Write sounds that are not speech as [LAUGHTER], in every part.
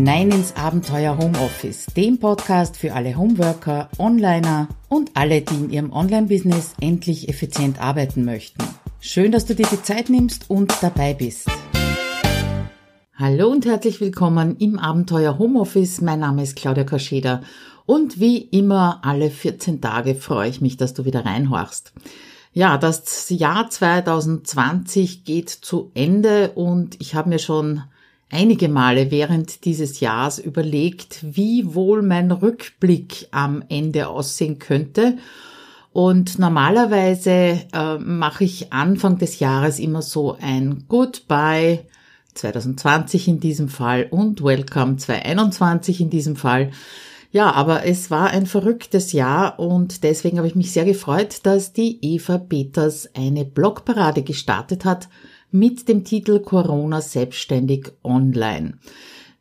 hinein ins Abenteuer Homeoffice, dem Podcast für alle Homeworker, Onliner und alle, die in ihrem Online-Business endlich effizient arbeiten möchten. Schön, dass du dir die Zeit nimmst und dabei bist. Hallo und herzlich willkommen im Abenteuer Homeoffice. Mein Name ist Claudia Kascheda und wie immer alle 14 Tage freue ich mich, dass du wieder reinhorchst. Ja, das Jahr 2020 geht zu Ende und ich habe mir schon einige Male während dieses Jahres überlegt, wie wohl mein Rückblick am Ende aussehen könnte. Und normalerweise äh, mache ich Anfang des Jahres immer so ein Goodbye 2020 in diesem Fall und Welcome 2021 in diesem Fall. Ja, aber es war ein verrücktes Jahr und deswegen habe ich mich sehr gefreut, dass die Eva Peters eine Blogparade gestartet hat mit dem Titel Corona selbstständig online.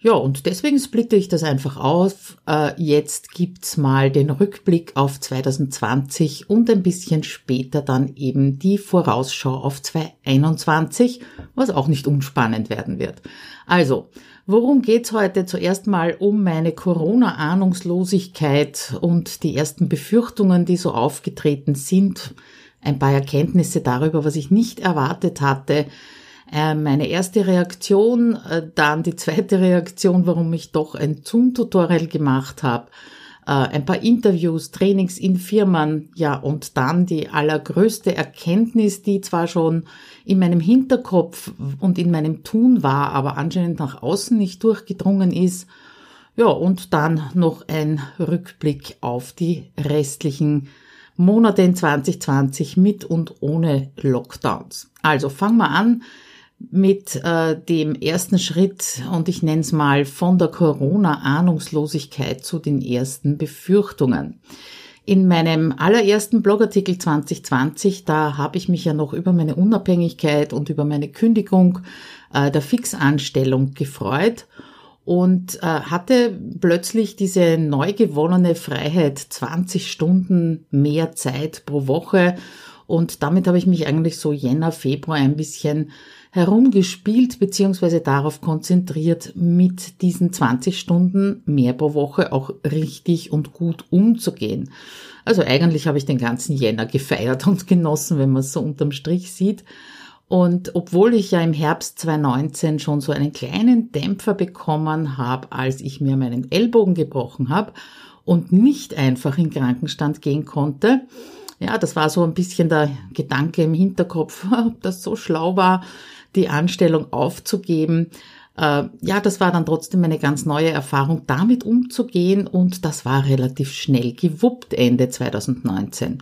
Ja, und deswegen splitte ich das einfach auf. Äh, jetzt gibt's mal den Rückblick auf 2020 und ein bisschen später dann eben die Vorausschau auf 2021, was auch nicht unspannend werden wird. Also, worum geht's heute? Zuerst mal um meine Corona-Ahnungslosigkeit und die ersten Befürchtungen, die so aufgetreten sind ein paar Erkenntnisse darüber, was ich nicht erwartet hatte. Äh, meine erste Reaktion, äh, dann die zweite Reaktion, warum ich doch ein Zoom-Tutorial gemacht habe, äh, ein paar Interviews, Trainings in Firmen, ja, und dann die allergrößte Erkenntnis, die zwar schon in meinem Hinterkopf und in meinem Tun war, aber anscheinend nach außen nicht durchgedrungen ist. Ja, und dann noch ein Rückblick auf die restlichen Monate in 2020 mit und ohne Lockdowns. Also fangen wir an mit äh, dem ersten Schritt und ich nenne es mal von der Corona-Ahnungslosigkeit zu den ersten Befürchtungen. In meinem allerersten Blogartikel 2020, da habe ich mich ja noch über meine Unabhängigkeit und über meine Kündigung äh, der Fixanstellung gefreut und äh, hatte plötzlich diese neu gewonnene Freiheit, 20 Stunden mehr Zeit pro Woche. Und damit habe ich mich eigentlich so Jänner, Februar ein bisschen herumgespielt beziehungsweise darauf konzentriert, mit diesen 20 Stunden mehr pro Woche auch richtig und gut umzugehen. Also eigentlich habe ich den ganzen Jänner gefeiert und [LAUGHS] genossen, wenn man es so unterm Strich sieht. Und obwohl ich ja im Herbst 2019 schon so einen kleinen Dämpfer bekommen habe, als ich mir meinen Ellbogen gebrochen habe und nicht einfach in Krankenstand gehen konnte, ja, das war so ein bisschen der Gedanke im Hinterkopf, [LAUGHS] ob das so schlau war, die Anstellung aufzugeben. Äh, ja, das war dann trotzdem eine ganz neue Erfahrung, damit umzugehen und das war relativ schnell gewuppt Ende 2019.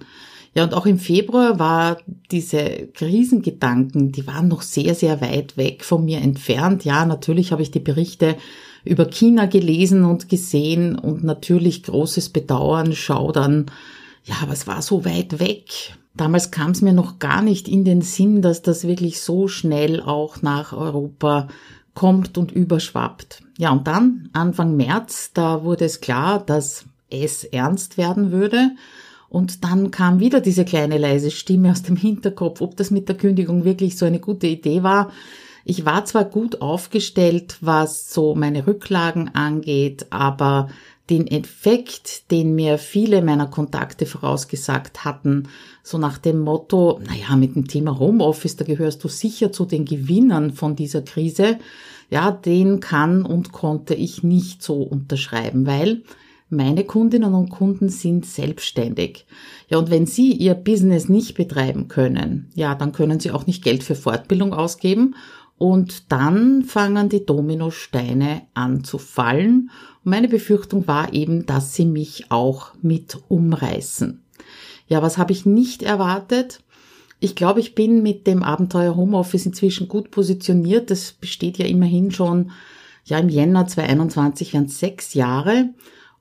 Ja, und auch im Februar war diese Krisengedanken, die waren noch sehr, sehr weit weg von mir entfernt. Ja, natürlich habe ich die Berichte über China gelesen und gesehen und natürlich großes Bedauern, Schaudern. Ja, aber es war so weit weg. Damals kam es mir noch gar nicht in den Sinn, dass das wirklich so schnell auch nach Europa kommt und überschwappt. Ja, und dann Anfang März, da wurde es klar, dass es ernst werden würde. Und dann kam wieder diese kleine leise Stimme aus dem Hinterkopf, ob das mit der Kündigung wirklich so eine gute Idee war. Ich war zwar gut aufgestellt, was so meine Rücklagen angeht, aber den Effekt, den mir viele meiner Kontakte vorausgesagt hatten, so nach dem Motto, naja, mit dem Thema Homeoffice, da gehörst du sicher zu den Gewinnern von dieser Krise, ja, den kann und konnte ich nicht so unterschreiben, weil meine Kundinnen und Kunden sind selbstständig. Ja, und wenn Sie Ihr Business nicht betreiben können, ja, dann können Sie auch nicht Geld für Fortbildung ausgeben und dann fangen die Dominosteine an zu fallen. Und meine Befürchtung war eben, dass sie mich auch mit umreißen. Ja, was habe ich nicht erwartet? Ich glaube, ich bin mit dem Abenteuer Homeoffice inzwischen gut positioniert. Das besteht ja immerhin schon, ja, im Jänner 2021 wären sechs Jahre.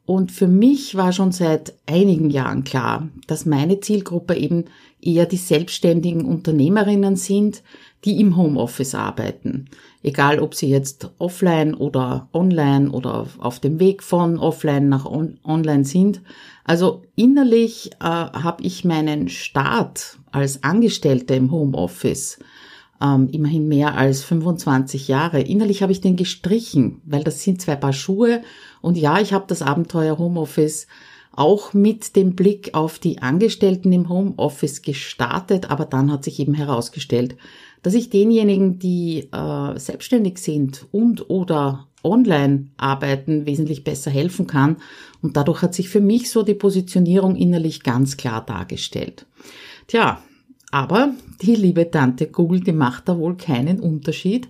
Und für mich war schon seit einigen Jahren klar, dass meine Zielgruppe eben eher die selbstständigen Unternehmerinnen sind, die im Homeoffice arbeiten. Egal, ob sie jetzt offline oder online oder auf dem Weg von offline nach on online sind. Also innerlich äh, habe ich meinen Start als Angestellte im Homeoffice ähm, immerhin mehr als 25 Jahre. Innerlich habe ich den gestrichen, weil das sind zwei Paar Schuhe und ja, ich habe das Abenteuer Homeoffice auch mit dem Blick auf die Angestellten im Homeoffice gestartet, aber dann hat sich eben herausgestellt, dass ich denjenigen, die äh, selbstständig sind und oder online arbeiten, wesentlich besser helfen kann. Und dadurch hat sich für mich so die Positionierung innerlich ganz klar dargestellt. Tja, aber die liebe Tante Google, die macht da wohl keinen Unterschied.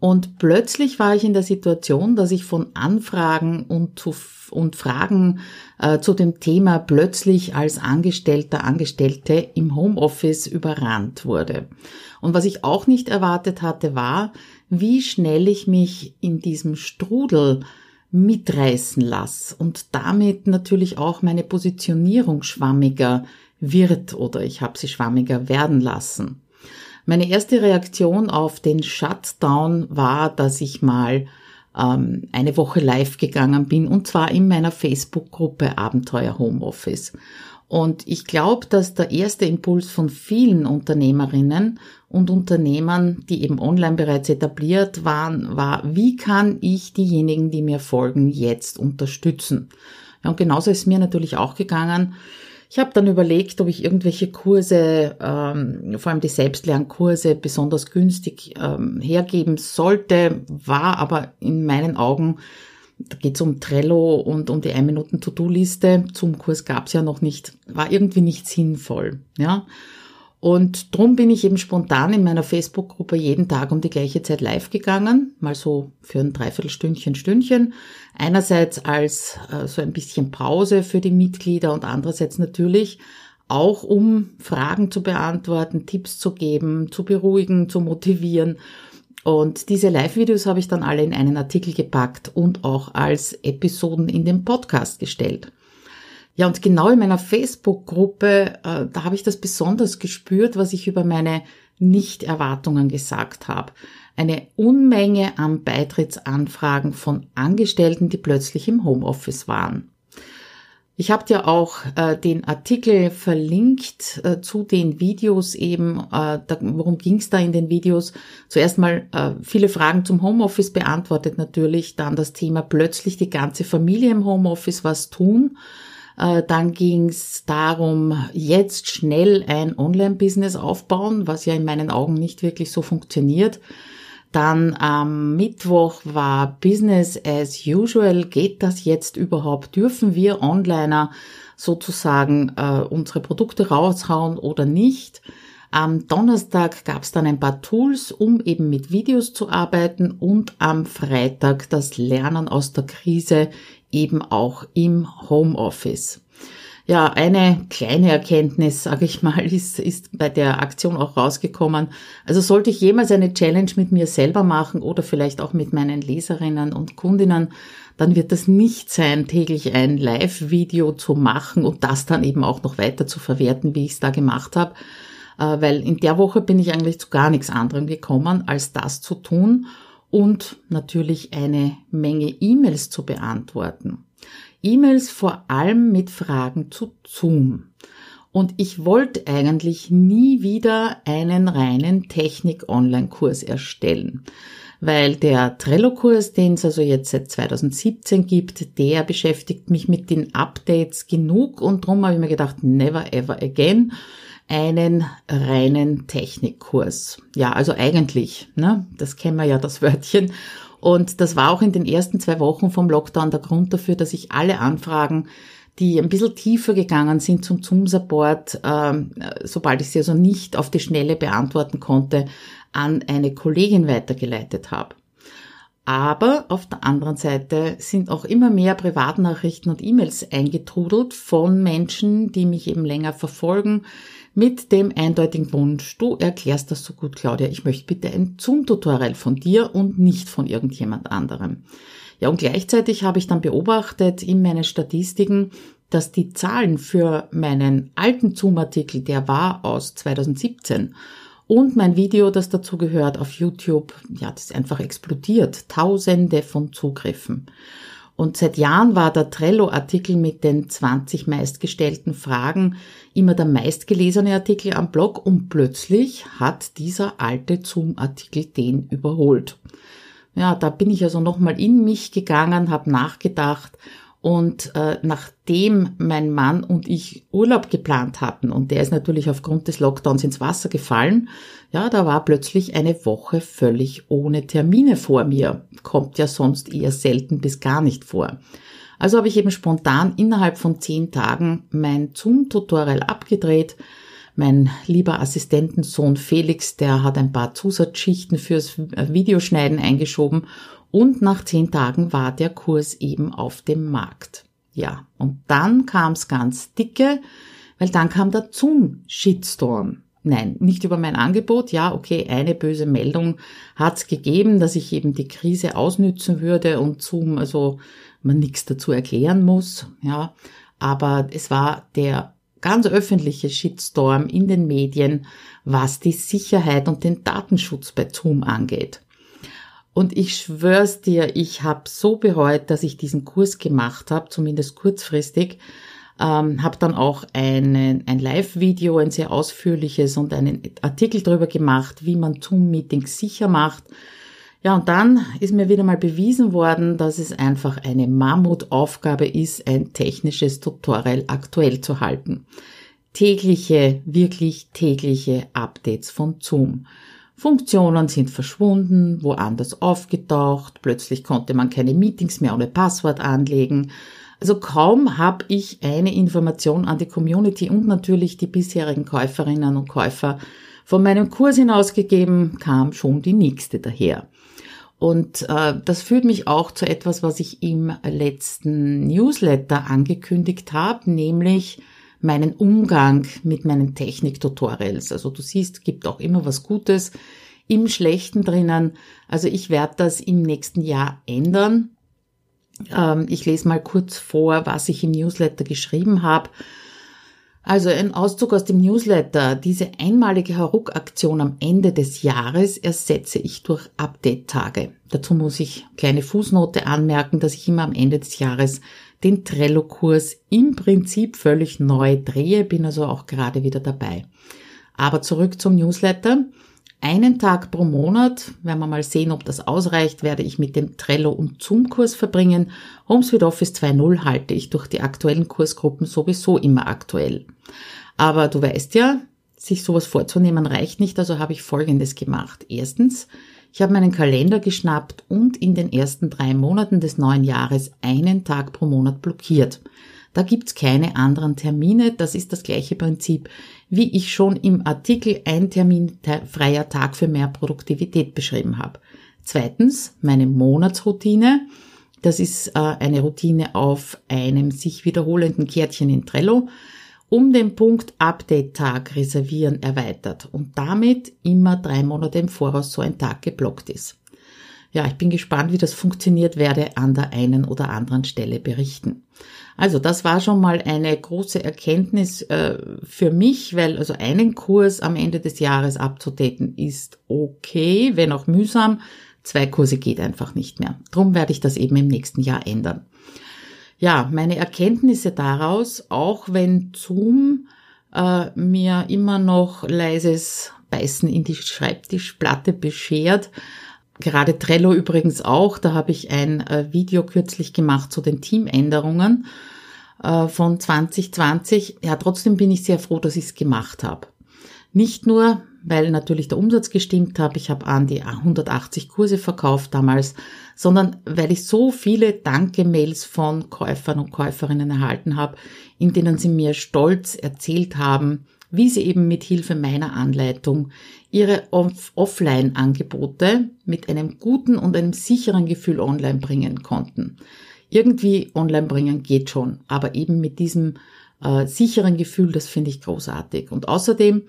Und plötzlich war ich in der Situation, dass ich von Anfragen und, zu, und Fragen äh, zu dem Thema plötzlich als Angestellter, Angestellte im Homeoffice überrannt wurde. Und was ich auch nicht erwartet hatte, war, wie schnell ich mich in diesem Strudel mitreißen lasse und damit natürlich auch meine Positionierung schwammiger wird oder ich habe sie schwammiger werden lassen. Meine erste Reaktion auf den Shutdown war, dass ich mal ähm, eine Woche live gegangen bin und zwar in meiner Facebook-Gruppe Abenteuer Homeoffice. Und ich glaube, dass der erste Impuls von vielen Unternehmerinnen und Unternehmern, die eben online bereits etabliert waren, war, wie kann ich diejenigen, die mir folgen, jetzt unterstützen? Ja, und genauso ist mir natürlich auch gegangen. Ich habe dann überlegt, ob ich irgendwelche Kurse, ähm, vor allem die Selbstlernkurse, besonders günstig ähm, hergeben sollte, war aber in meinen Augen, da geht es um Trello und um die 1-Minuten-To-Do-Liste, zum Kurs gab es ja noch nicht, war irgendwie nicht sinnvoll. Ja. Und drum bin ich eben spontan in meiner Facebook-Gruppe jeden Tag um die gleiche Zeit live gegangen, mal so für ein Dreiviertelstündchen, Stündchen. Einerseits als äh, so ein bisschen Pause für die Mitglieder und andererseits natürlich auch um Fragen zu beantworten, Tipps zu geben, zu beruhigen, zu motivieren. Und diese Live-Videos habe ich dann alle in einen Artikel gepackt und auch als Episoden in den Podcast gestellt. Ja, und genau in meiner Facebook-Gruppe, äh, da habe ich das besonders gespürt, was ich über meine Nicht-Erwartungen gesagt habe. Eine Unmenge an Beitrittsanfragen von Angestellten, die plötzlich im Homeoffice waren. Ich habe dir auch äh, den Artikel verlinkt äh, zu den Videos eben. Äh, da, worum ging es da in den Videos? Zuerst mal äh, viele Fragen zum Homeoffice beantwortet natürlich, dann das Thema plötzlich die ganze Familie im Homeoffice was tun dann ging es darum, jetzt schnell ein Online-Business aufbauen, was ja in meinen Augen nicht wirklich so funktioniert. Dann am Mittwoch war Business as usual. Geht das jetzt überhaupt? Dürfen wir Onliner sozusagen äh, unsere Produkte raushauen oder nicht? Am Donnerstag gab es dann ein paar Tools, um eben mit Videos zu arbeiten und am Freitag das Lernen aus der Krise eben auch im Homeoffice. Ja, eine kleine Erkenntnis, sage ich mal, [LAUGHS] ist, ist bei der Aktion auch rausgekommen. Also sollte ich jemals eine Challenge mit mir selber machen oder vielleicht auch mit meinen Leserinnen und Kundinnen, dann wird das nicht sein, täglich ein Live-Video zu machen und das dann eben auch noch weiter zu verwerten, wie ich es da gemacht habe. Äh, weil in der Woche bin ich eigentlich zu gar nichts anderem gekommen, als das zu tun und natürlich eine Menge E-Mails zu beantworten. E-Mails vor allem mit Fragen zu Zoom. Und ich wollte eigentlich nie wieder einen reinen Technik-Online-Kurs erstellen, weil der Trello-Kurs, den es also jetzt seit 2017 gibt, der beschäftigt mich mit den Updates genug und darum habe ich mir gedacht, never ever again einen reinen Technikkurs. Ja, also eigentlich, ne, das kennen wir ja, das Wörtchen. Und das war auch in den ersten zwei Wochen vom Lockdown der Grund dafür, dass ich alle Anfragen, die ein bisschen tiefer gegangen sind zum Zoom-Support, ähm, sobald ich sie also nicht auf die Schnelle beantworten konnte, an eine Kollegin weitergeleitet habe. Aber auf der anderen Seite sind auch immer mehr Privatnachrichten und E-Mails eingetrudelt von Menschen, die mich eben länger verfolgen, mit dem eindeutigen Wunsch, du erklärst das so gut, Claudia, ich möchte bitte ein Zoom-Tutorial von dir und nicht von irgendjemand anderem. Ja, und gleichzeitig habe ich dann beobachtet in meinen Statistiken, dass die Zahlen für meinen alten Zoom-Artikel, der war aus 2017, und mein Video, das dazu gehört auf YouTube, ja, das ist einfach explodiert. Tausende von Zugriffen. Und seit Jahren war der Trello-Artikel mit den 20 meistgestellten Fragen immer der meistgelesene Artikel am Blog und plötzlich hat dieser alte Zoom-Artikel den überholt. Ja, da bin ich also nochmal in mich gegangen, habe nachgedacht und äh, nachdem mein Mann und ich Urlaub geplant hatten, und der ist natürlich aufgrund des Lockdowns ins Wasser gefallen, ja, da war plötzlich eine Woche völlig ohne Termine vor mir. Kommt ja sonst eher selten bis gar nicht vor. Also habe ich eben spontan innerhalb von zehn Tagen mein Zoom-Tutorial abgedreht. Mein lieber Assistentensohn Felix, der hat ein paar Zusatzschichten fürs Videoschneiden eingeschoben und nach zehn Tagen war der Kurs eben auf dem Markt. Ja, und dann kam's ganz dicke, weil dann kam der Zoom-Shitstorm. Nein, nicht über mein Angebot. Ja, okay, eine böse Meldung hat's gegeben, dass ich eben die Krise ausnützen würde und Zoom, also man nichts dazu erklären muss. Ja, aber es war der ganz öffentliche Shitstorm in den Medien, was die Sicherheit und den Datenschutz bei Zoom angeht. Und ich schwör's dir, ich habe so bereut, dass ich diesen Kurs gemacht habe, zumindest kurzfristig. Ähm, habe dann auch einen, ein Live-Video, ein sehr ausführliches und einen Artikel darüber gemacht, wie man Zoom-Meetings sicher macht. Ja, und dann ist mir wieder mal bewiesen worden, dass es einfach eine Mammutaufgabe ist, ein technisches Tutorial aktuell zu halten. Tägliche, wirklich tägliche Updates von Zoom. Funktionen sind verschwunden, woanders aufgetaucht, plötzlich konnte man keine Meetings mehr ohne Passwort anlegen. Also kaum habe ich eine Information an die Community und natürlich die bisherigen Käuferinnen und Käufer von meinem Kurs hinausgegeben, kam schon die nächste daher. Und äh, das führt mich auch zu etwas, was ich im letzten Newsletter angekündigt habe, nämlich meinen Umgang mit meinen Technik-Tutorials. Also du siehst, gibt auch immer was Gutes im Schlechten drinnen. Also ich werde das im nächsten Jahr ändern. Ähm, ich lese mal kurz vor, was ich im Newsletter geschrieben habe. Also ein Auszug aus dem Newsletter. Diese einmalige Haruk-Aktion am Ende des Jahres ersetze ich durch Update-Tage. Dazu muss ich kleine Fußnote anmerken, dass ich immer am Ende des Jahres den Trello-Kurs im Prinzip völlig neu drehe, bin also auch gerade wieder dabei. Aber zurück zum Newsletter. Einen Tag pro Monat, werden wir mal sehen, ob das ausreicht, werde ich mit dem Trello- und Zoom-Kurs verbringen. HomeSuite Office 2.0 halte ich durch die aktuellen Kursgruppen sowieso immer aktuell. Aber du weißt ja, sich sowas vorzunehmen reicht nicht, also habe ich Folgendes gemacht. Erstens, ich habe meinen Kalender geschnappt und in den ersten drei Monaten des neuen Jahres einen Tag pro Monat blockiert. Da gibt's keine anderen Termine. Das ist das gleiche Prinzip, wie ich schon im Artikel ein Termin freier Tag für mehr Produktivität beschrieben habe. Zweitens, meine Monatsroutine. Das ist äh, eine Routine auf einem sich wiederholenden Kärtchen in Trello um den Punkt Update-Tag reservieren erweitert und damit immer drei Monate im Voraus so ein Tag geblockt ist. Ja, ich bin gespannt, wie das funktioniert, werde an der einen oder anderen Stelle berichten. Also das war schon mal eine große Erkenntnis äh, für mich, weil also einen Kurs am Ende des Jahres abzudaten ist okay, wenn auch mühsam. Zwei Kurse geht einfach nicht mehr. Drum werde ich das eben im nächsten Jahr ändern ja, meine Erkenntnisse daraus, auch wenn Zoom äh, mir immer noch leises Beißen in die Schreibtischplatte beschert, gerade Trello übrigens auch, da habe ich ein äh, Video kürzlich gemacht zu den Teamänderungen äh, von 2020. Ja, trotzdem bin ich sehr froh, dass ich es gemacht habe. Nicht nur, weil natürlich der Umsatz gestimmt hat, ich habe an die 180 Kurse verkauft damals, sondern weil ich so viele Danke-Mails von Käufern und Käuferinnen erhalten habe, in denen sie mir stolz erzählt haben, wie sie eben mit Hilfe meiner Anleitung ihre Off Offline-Angebote mit einem guten und einem sicheren Gefühl online bringen konnten. Irgendwie online bringen geht schon, aber eben mit diesem äh, sicheren Gefühl, das finde ich großartig. Und außerdem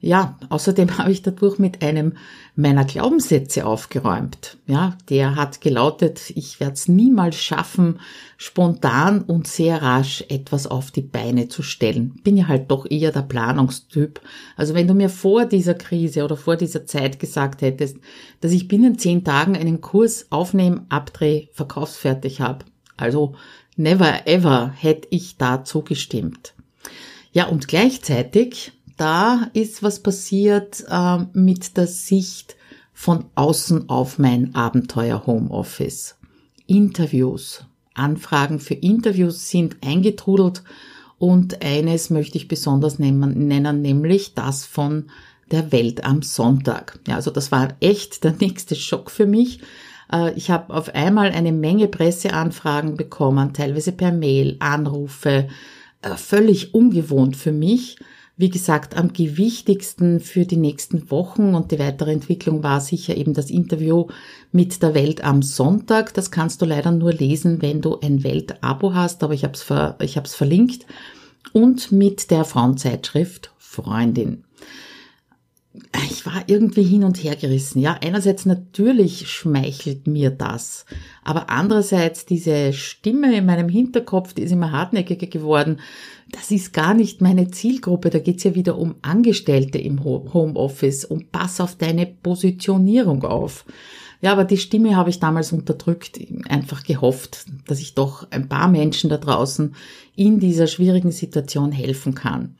ja, außerdem [LAUGHS] habe ich dadurch mit einem meiner Glaubenssätze aufgeräumt. Ja, der hat gelautet, ich werde es niemals schaffen, spontan und sehr rasch etwas auf die Beine zu stellen. Bin ja halt doch eher der Planungstyp. Also wenn du mir vor dieser Krise oder vor dieser Zeit gesagt hättest, dass ich binnen zehn Tagen einen Kurs aufnehme, abdrehe, verkaufsfertig habe, Also never ever hätte ich da zugestimmt. Ja, und gleichzeitig, da ist was passiert äh, mit der Sicht von außen auf mein Abenteuer Homeoffice. Interviews, Anfragen für Interviews sind eingetrudelt und eines möchte ich besonders nennen, nämlich das von der Welt am Sonntag. Ja, also das war echt der [LAUGHS] nächste Schock für mich. Äh, ich habe auf einmal eine Menge Presseanfragen bekommen, teilweise per Mail, Anrufe, äh, völlig ungewohnt für mich. Wie gesagt, am gewichtigsten für die nächsten Wochen und die weitere Entwicklung war sicher eben das Interview mit der Welt am Sonntag. Das kannst du leider nur lesen, wenn du ein Welt-Abo hast, aber ich habe es ver hab's verlinkt. Und mit der Frauenzeitschrift Freundin ich war irgendwie hin und her gerissen. Ja, einerseits natürlich schmeichelt mir das, aber andererseits diese Stimme in meinem Hinterkopf, die ist immer hartnäckiger geworden. Das ist gar nicht meine Zielgruppe. Da geht's ja wieder um Angestellte im Homeoffice und pass auf deine Positionierung auf. Ja, aber die Stimme habe ich damals unterdrückt, einfach gehofft, dass ich doch ein paar Menschen da draußen in dieser schwierigen Situation helfen kann.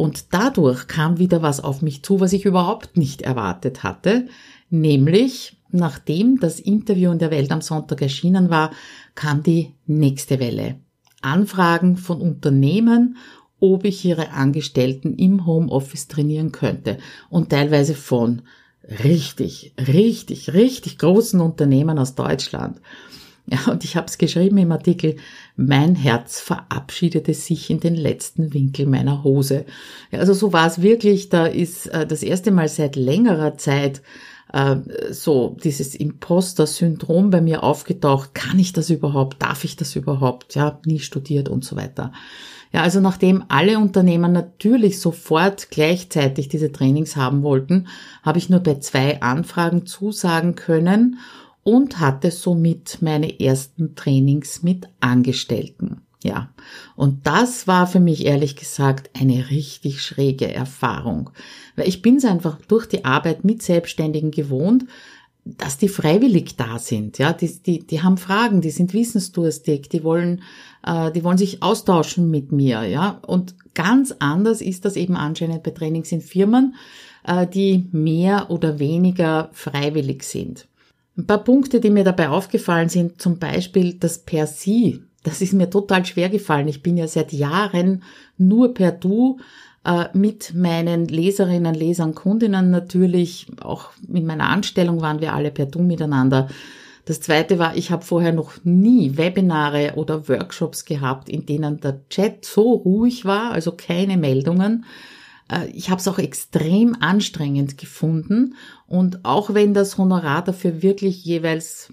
Und dadurch kam wieder was auf mich zu, was ich überhaupt nicht erwartet hatte, nämlich nachdem das Interview in der Welt am Sonntag erschienen war, kam die nächste Welle. Anfragen von Unternehmen, ob ich ihre Angestellten im Homeoffice trainieren könnte und teilweise von richtig, richtig, richtig großen Unternehmen aus Deutschland. Ja, und ich habe es geschrieben im Artikel, mein Herz verabschiedete sich in den letzten Winkel meiner Hose. Ja, also so war es wirklich, da ist äh, das erste Mal seit längerer Zeit äh, so dieses Imposter-Syndrom bei mir aufgetaucht. Kann ich das überhaupt? Darf ich das überhaupt? Ja, nie studiert und so weiter. Ja, also nachdem alle Unternehmen natürlich sofort gleichzeitig diese Trainings haben wollten, habe ich nur bei zwei Anfragen zusagen können und hatte somit meine ersten Trainings mit Angestellten. Ja, und das war für mich ehrlich gesagt eine richtig schräge Erfahrung, weil ich bin es einfach durch die Arbeit mit Selbstständigen gewohnt, dass die freiwillig da sind, ja, die, die, die haben Fragen, die sind wissensdurstig, die wollen, äh, die wollen sich austauschen mit mir, ja, und ganz anders ist das eben anscheinend bei Trainings in Firmen, äh, die mehr oder weniger freiwillig sind. Ein paar Punkte, die mir dabei aufgefallen sind, zum Beispiel das per Sie. Das ist mir total schwer gefallen. Ich bin ja seit Jahren nur per Du äh, mit meinen Leserinnen, Lesern, Kundinnen natürlich. Auch in meiner Anstellung waren wir alle per Du miteinander. Das zweite war, ich habe vorher noch nie Webinare oder Workshops gehabt, in denen der Chat so ruhig war, also keine Meldungen. Äh, ich habe es auch extrem anstrengend gefunden und auch wenn das Honorar dafür wirklich jeweils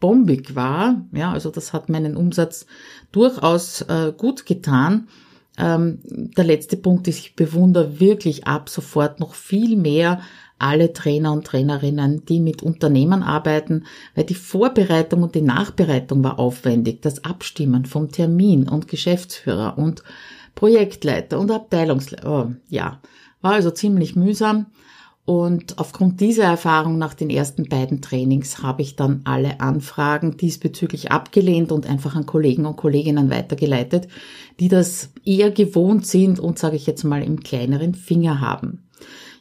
bombig war, ja, also das hat meinen Umsatz durchaus äh, gut getan. Ähm, der letzte Punkt ist, ich bewundere wirklich ab sofort noch viel mehr alle Trainer und Trainerinnen, die mit Unternehmen arbeiten, weil die Vorbereitung und die Nachbereitung war aufwendig, das Abstimmen vom Termin und Geschäftsführer und Projektleiter und Abteilungsleiter. Oh, ja, war also ziemlich mühsam. Und aufgrund dieser Erfahrung nach den ersten beiden Trainings habe ich dann alle Anfragen diesbezüglich abgelehnt und einfach an Kollegen und Kolleginnen weitergeleitet, die das eher gewohnt sind und sage ich jetzt mal im kleineren Finger haben.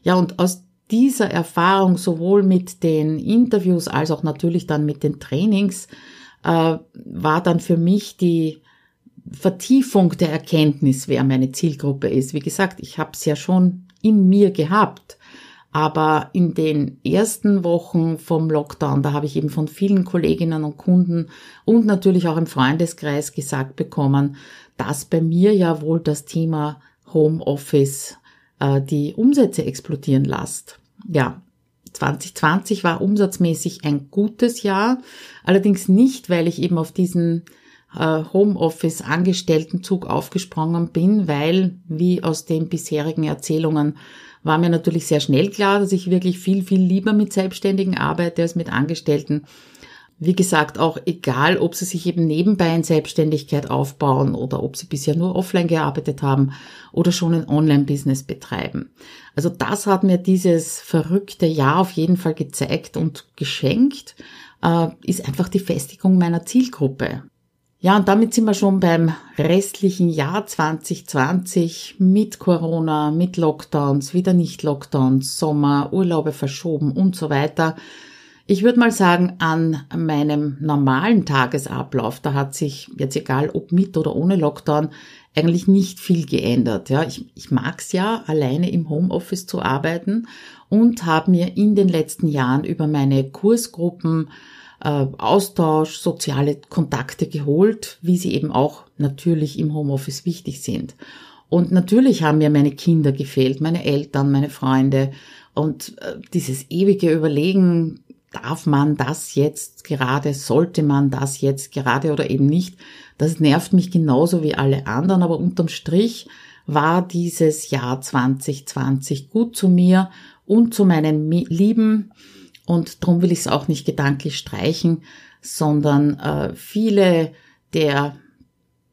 Ja, und aus dieser Erfahrung sowohl mit den Interviews als auch natürlich dann mit den Trainings äh, war dann für mich die Vertiefung der Erkenntnis, wer meine Zielgruppe ist. Wie gesagt, ich habe es ja schon in mir gehabt. Aber in den ersten Wochen vom Lockdown, da habe ich eben von vielen Kolleginnen und Kunden und natürlich auch im Freundeskreis gesagt bekommen, dass bei mir ja wohl das Thema Homeoffice äh, die Umsätze explodieren lässt. Ja, 2020 war umsatzmäßig ein gutes Jahr, allerdings nicht, weil ich eben auf diesen Homeoffice-Angestelltenzug aufgesprungen bin, weil, wie aus den bisherigen Erzählungen, war mir natürlich sehr schnell klar, dass ich wirklich viel, viel lieber mit Selbstständigen arbeite als mit Angestellten. Wie gesagt, auch egal, ob sie sich eben nebenbei in Selbstständigkeit aufbauen oder ob sie bisher nur offline gearbeitet haben oder schon ein Online-Business betreiben. Also das hat mir dieses verrückte Jahr auf jeden Fall gezeigt und geschenkt, äh, ist einfach die Festigung meiner Zielgruppe. Ja, und damit sind wir schon beim restlichen Jahr 2020 mit Corona, mit Lockdowns, wieder nicht Lockdowns, Sommer, Urlaube verschoben und so weiter. Ich würde mal sagen, an meinem normalen Tagesablauf, da hat sich jetzt egal ob mit oder ohne Lockdown eigentlich nicht viel geändert. Ja, ich, ich mag es ja, alleine im Homeoffice zu arbeiten und habe mir in den letzten Jahren über meine Kursgruppen äh, Austausch, soziale Kontakte geholt, wie sie eben auch natürlich im Homeoffice wichtig sind. Und natürlich haben mir meine Kinder gefehlt, meine Eltern, meine Freunde und äh, dieses ewige Überlegen, darf man das jetzt gerade, sollte man das jetzt gerade oder eben nicht, das nervt mich genauso wie alle anderen, aber unterm Strich war dieses Jahr 2020 gut zu mir und zu meinen Lieben und darum will ich es auch nicht gedanklich streichen, sondern äh, viele der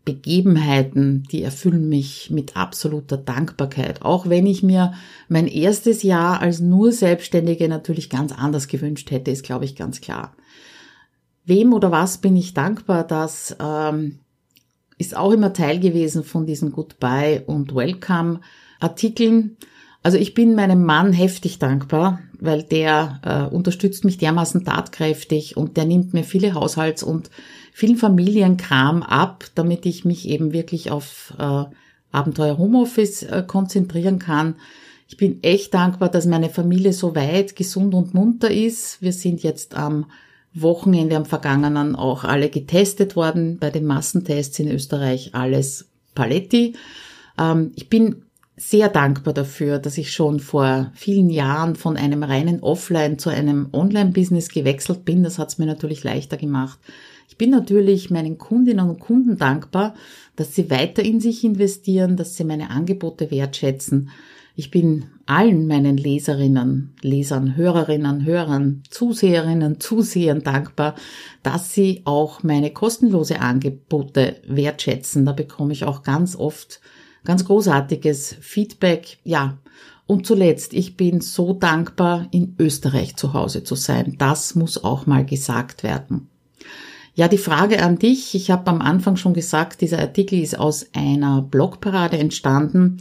Begebenheiten, die erfüllen mich mit absoluter Dankbarkeit. Auch wenn ich mir mein erstes Jahr als nur Selbstständige natürlich ganz anders gewünscht hätte, ist, glaube ich, ganz klar. Wem oder was bin ich dankbar? Das ähm, ist auch immer Teil gewesen von diesen Goodbye und Welcome Artikeln. Also ich bin meinem Mann heftig dankbar, weil der äh, unterstützt mich dermaßen tatkräftig und der nimmt mir viele Haushalts- und vielen Familienkram ab, damit ich mich eben wirklich auf äh, Abenteuer Homeoffice äh, konzentrieren kann. Ich bin echt dankbar, dass meine Familie so weit gesund und munter ist. Wir sind jetzt am Wochenende am vergangenen auch alle getestet worden bei den Massentests in Österreich, alles Paletti. Ähm, ich bin sehr dankbar dafür, dass ich schon vor vielen Jahren von einem reinen Offline zu einem Online-Business gewechselt bin. Das hat es mir natürlich leichter gemacht. Ich bin natürlich meinen Kundinnen und Kunden dankbar, dass sie weiter in sich investieren, dass sie meine Angebote wertschätzen. Ich bin allen meinen Leserinnen, Lesern, Hörerinnen, Hörern, Zuseherinnen, Zusehern dankbar, dass sie auch meine kostenlose Angebote wertschätzen. Da bekomme ich auch ganz oft ganz großartiges Feedback. Ja, und zuletzt, ich bin so dankbar, in Österreich zu Hause zu sein. Das muss auch mal gesagt werden. Ja, die Frage an dich. Ich habe am Anfang schon gesagt, dieser Artikel ist aus einer Blogparade entstanden.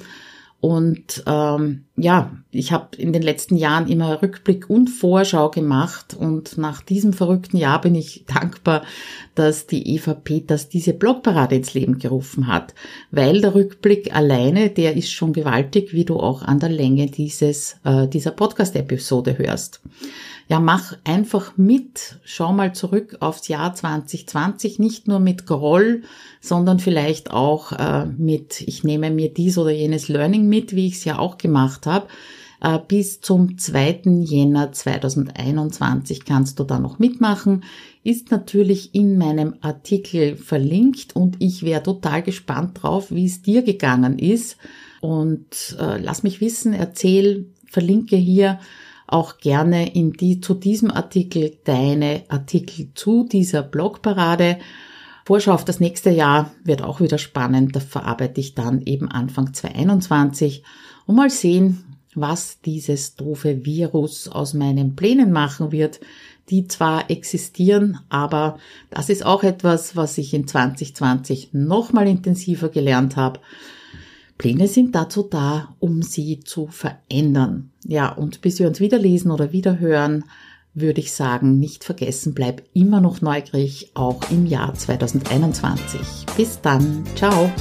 Und ähm, ja, ich habe in den letzten Jahren immer Rückblick und Vorschau gemacht. Und nach diesem verrückten Jahr bin ich [LAUGHS] dankbar, dass die Eva Peters diese Blogparade ins Leben gerufen hat, weil der Rückblick alleine, der ist schon gewaltig, wie du auch an der Länge dieses äh, dieser Podcast-Episode hörst ja, mach einfach mit, schau mal zurück aufs Jahr 2020, nicht nur mit Groll, sondern vielleicht auch äh, mit, ich nehme mir dies oder jenes Learning mit, wie ich es ja auch gemacht habe. Äh, bis zum 2. Jänner 2021 kannst du da noch mitmachen. Ist natürlich in meinem Artikel verlinkt und ich wäre total gespannt drauf, wie es dir gegangen ist. Und äh, lass mich wissen, erzähl, verlinke hier auch gerne in die, zu diesem Artikel deine Artikel zu dieser Blogparade. Vorschau auf das nächste Jahr wird auch wieder spannend. Da verarbeite ich dann eben Anfang 2021 und mal sehen, was dieses doofe Virus aus meinen Plänen machen wird, die zwar existieren, aber das ist auch etwas, was ich in 2020 nochmal intensiver gelernt habe. Pläne sind dazu da, um sie zu verändern. Ja, und bis wir uns wieder lesen oder wieder hören, würde ich sagen, nicht vergessen, bleib immer noch neugierig, auch im Jahr 2021. Bis dann, ciao.